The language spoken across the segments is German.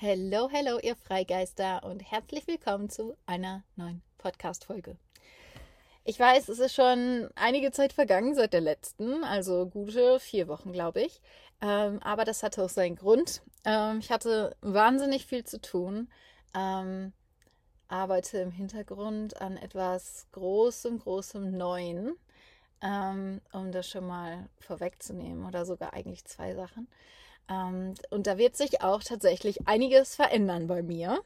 Hello, hello, ihr Freigeister und herzlich willkommen zu einer neuen Podcast-Folge. Ich weiß, es ist schon einige Zeit vergangen seit der letzten, also gute vier Wochen, glaube ich. Ähm, aber das hatte auch seinen Grund. Ähm, ich hatte wahnsinnig viel zu tun. Ähm, arbeite im Hintergrund an etwas Großem, Großem Neuen, ähm, um das schon mal vorwegzunehmen oder sogar eigentlich zwei Sachen. Ähm, und da wird sich auch tatsächlich einiges verändern bei mir.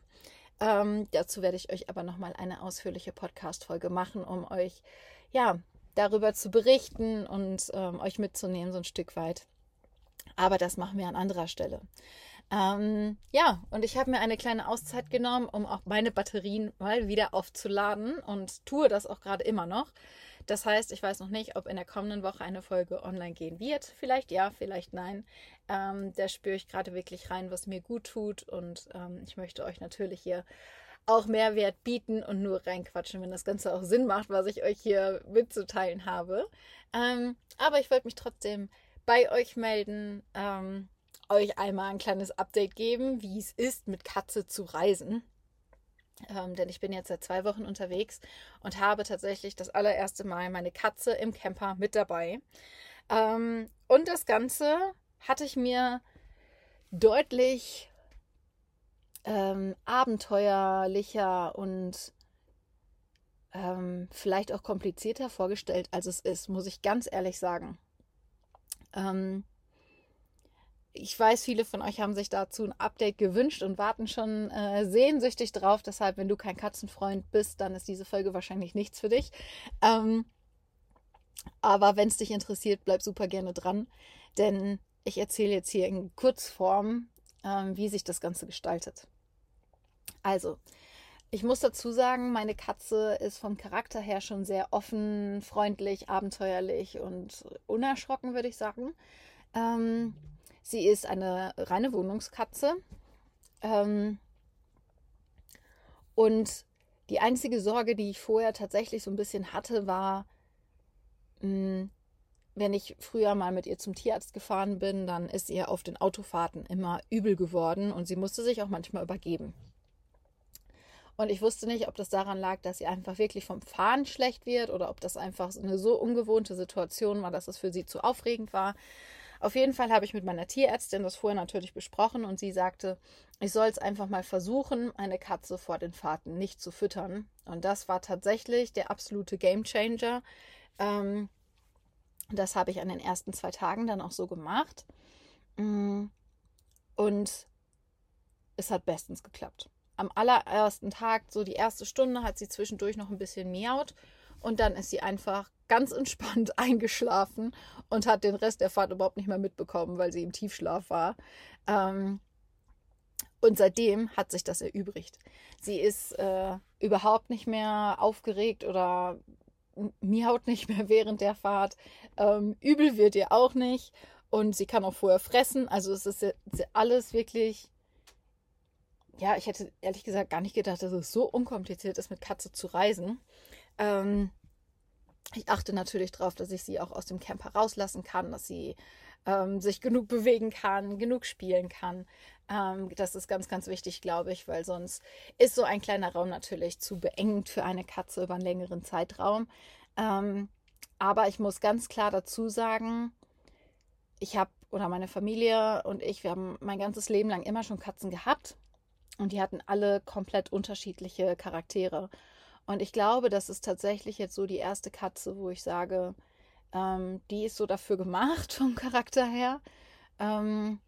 Ähm, dazu werde ich euch aber nochmal eine ausführliche Podcast-Folge machen, um euch ja darüber zu berichten und ähm, euch mitzunehmen, so ein Stück weit. Aber das machen wir an anderer Stelle. Ähm, ja, und ich habe mir eine kleine Auszeit genommen, um auch meine Batterien mal wieder aufzuladen und tue das auch gerade immer noch. Das heißt, ich weiß noch nicht, ob in der kommenden Woche eine Folge online gehen wird. Vielleicht ja, vielleicht nein. Ähm, da spüre ich gerade wirklich rein, was mir gut tut. Und ähm, ich möchte euch natürlich hier auch Mehrwert bieten und nur reinquatschen, wenn das Ganze auch Sinn macht, was ich euch hier mitzuteilen habe. Ähm, aber ich wollte mich trotzdem bei euch melden, ähm, euch einmal ein kleines Update geben, wie es ist, mit Katze zu reisen. Ähm, denn ich bin jetzt seit zwei Wochen unterwegs und habe tatsächlich das allererste Mal meine Katze im Camper mit dabei. Ähm, und das Ganze hatte ich mir deutlich ähm, abenteuerlicher und ähm, vielleicht auch komplizierter vorgestellt, als es ist, muss ich ganz ehrlich sagen. Ähm, ich weiß, viele von euch haben sich dazu ein Update gewünscht und warten schon äh, sehnsüchtig drauf. Deshalb, wenn du kein Katzenfreund bist, dann ist diese Folge wahrscheinlich nichts für dich. Ähm, aber wenn es dich interessiert, bleib super gerne dran, denn ich erzähle jetzt hier in Kurzform, ähm, wie sich das Ganze gestaltet. Also, ich muss dazu sagen, meine Katze ist vom Charakter her schon sehr offen, freundlich, abenteuerlich und unerschrocken, würde ich sagen. Ähm, Sie ist eine reine Wohnungskatze. Ähm, und die einzige Sorge, die ich vorher tatsächlich so ein bisschen hatte, war, mh, hm, wenn ich früher mal mit ihr zum Tierarzt gefahren bin, dann ist ihr auf den Autofahrten immer übel geworden und sie musste sich auch manchmal übergeben. Und ich wusste nicht, ob das daran lag, dass sie einfach wirklich vom Fahren schlecht wird oder ob das einfach eine so ungewohnte Situation war, dass es für sie zu aufregend war. Auf jeden Fall habe ich mit meiner Tierärztin das vorher natürlich besprochen und sie sagte, ich soll es einfach mal versuchen, eine Katze vor den Fahrten nicht zu füttern. Und das war tatsächlich der absolute Gamechanger. Ähm, das habe ich an den ersten zwei Tagen dann auch so gemacht. Mm, und es hat bestens geklappt. Am allerersten Tag, so die erste Stunde, hat sie zwischendurch noch ein bisschen miaut und dann ist sie einfach ganz entspannt eingeschlafen und hat den Rest der Fahrt überhaupt nicht mehr mitbekommen, weil sie im Tiefschlaf war. Ähm, und seitdem hat sich das erübrigt. Sie ist äh, überhaupt nicht mehr aufgeregt oder miaut nicht mehr während der Fahrt. Ähm, übel wird ihr auch nicht. Und sie kann auch vorher fressen. Also es ist alles wirklich. Ja, ich hätte ehrlich gesagt gar nicht gedacht, dass es so unkompliziert ist, mit Katze zu reisen. Ähm, ich achte natürlich darauf, dass ich sie auch aus dem Camper rauslassen kann, dass sie ähm, sich genug bewegen kann, genug spielen kann. Ähm, das ist ganz, ganz wichtig, glaube ich, weil sonst ist so ein kleiner Raum natürlich zu beengend für eine Katze über einen längeren Zeitraum. Ähm, aber ich muss ganz klar dazu sagen, ich habe oder meine Familie und ich, wir haben mein ganzes Leben lang immer schon Katzen gehabt und die hatten alle komplett unterschiedliche Charaktere. Und ich glaube, das ist tatsächlich jetzt so die erste Katze, wo ich sage, ähm, die ist so dafür gemacht vom Charakter her. Ähm,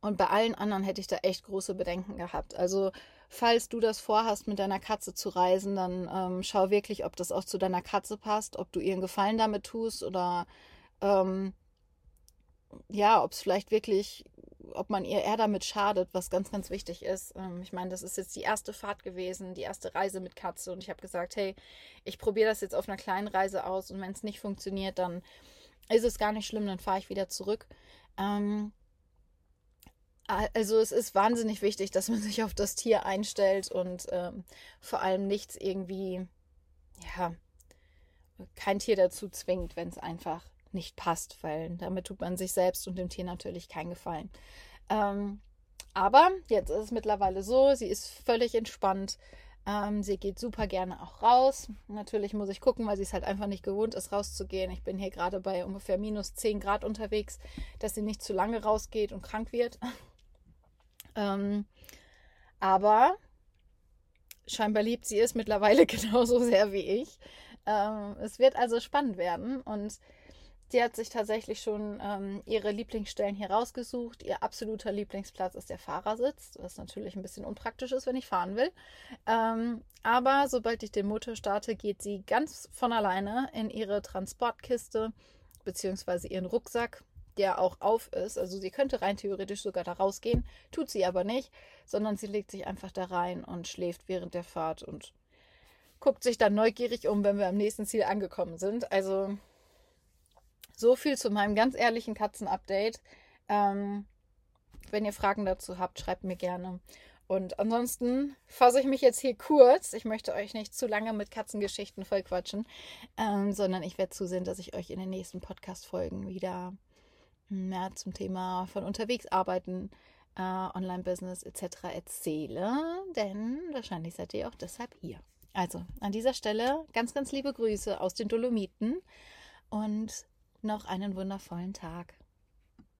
und bei allen anderen hätte ich da echt große Bedenken gehabt. Also, falls du das vorhast, mit deiner Katze zu reisen, dann ähm, schau wirklich, ob das auch zu deiner Katze passt, ob du ihr einen Gefallen damit tust oder ähm, ja, ob es vielleicht wirklich ob man ihr eher damit schadet, was ganz, ganz wichtig ist. Ähm, ich meine, das ist jetzt die erste Fahrt gewesen, die erste Reise mit Katze und ich habe gesagt, hey, ich probiere das jetzt auf einer kleinen Reise aus und wenn es nicht funktioniert, dann ist es gar nicht schlimm, dann fahre ich wieder zurück. Ähm, also es ist wahnsinnig wichtig, dass man sich auf das Tier einstellt und ähm, vor allem nichts irgendwie, ja, kein Tier dazu zwingt, wenn es einfach nicht passt, weil damit tut man sich selbst und dem Tier natürlich keinen Gefallen. Ähm, aber jetzt ist es mittlerweile so, sie ist völlig entspannt. Ähm, sie geht super gerne auch raus. Natürlich muss ich gucken, weil sie es halt einfach nicht gewohnt ist, rauszugehen. Ich bin hier gerade bei ungefähr minus 10 Grad unterwegs, dass sie nicht zu lange rausgeht und krank wird. ähm, aber scheinbar liebt sie es mittlerweile genauso sehr wie ich. Ähm, es wird also spannend werden und Sie hat sich tatsächlich schon ähm, ihre Lieblingsstellen hier rausgesucht. Ihr absoluter Lieblingsplatz ist der Fahrersitz, was natürlich ein bisschen unpraktisch ist, wenn ich fahren will. Ähm, aber sobald ich den Motor starte, geht sie ganz von alleine in ihre Transportkiste bzw. ihren Rucksack, der auch auf ist. Also sie könnte rein theoretisch sogar da rausgehen, tut sie aber nicht, sondern sie legt sich einfach da rein und schläft während der Fahrt und guckt sich dann neugierig um, wenn wir am nächsten Ziel angekommen sind. Also so viel zu meinem ganz ehrlichen Katzen-Update. Ähm, wenn ihr Fragen dazu habt, schreibt mir gerne. Und ansonsten fasse ich mich jetzt hier kurz. Ich möchte euch nicht zu lange mit Katzengeschichten vollquatschen, ähm, sondern ich werde zusehen, dass ich euch in den nächsten Podcast-Folgen wieder mehr zum Thema von unterwegs arbeiten, äh, Online-Business etc. erzähle. Denn wahrscheinlich seid ihr auch deshalb hier. Also an dieser Stelle ganz, ganz liebe Grüße aus den Dolomiten und noch einen wundervollen Tag.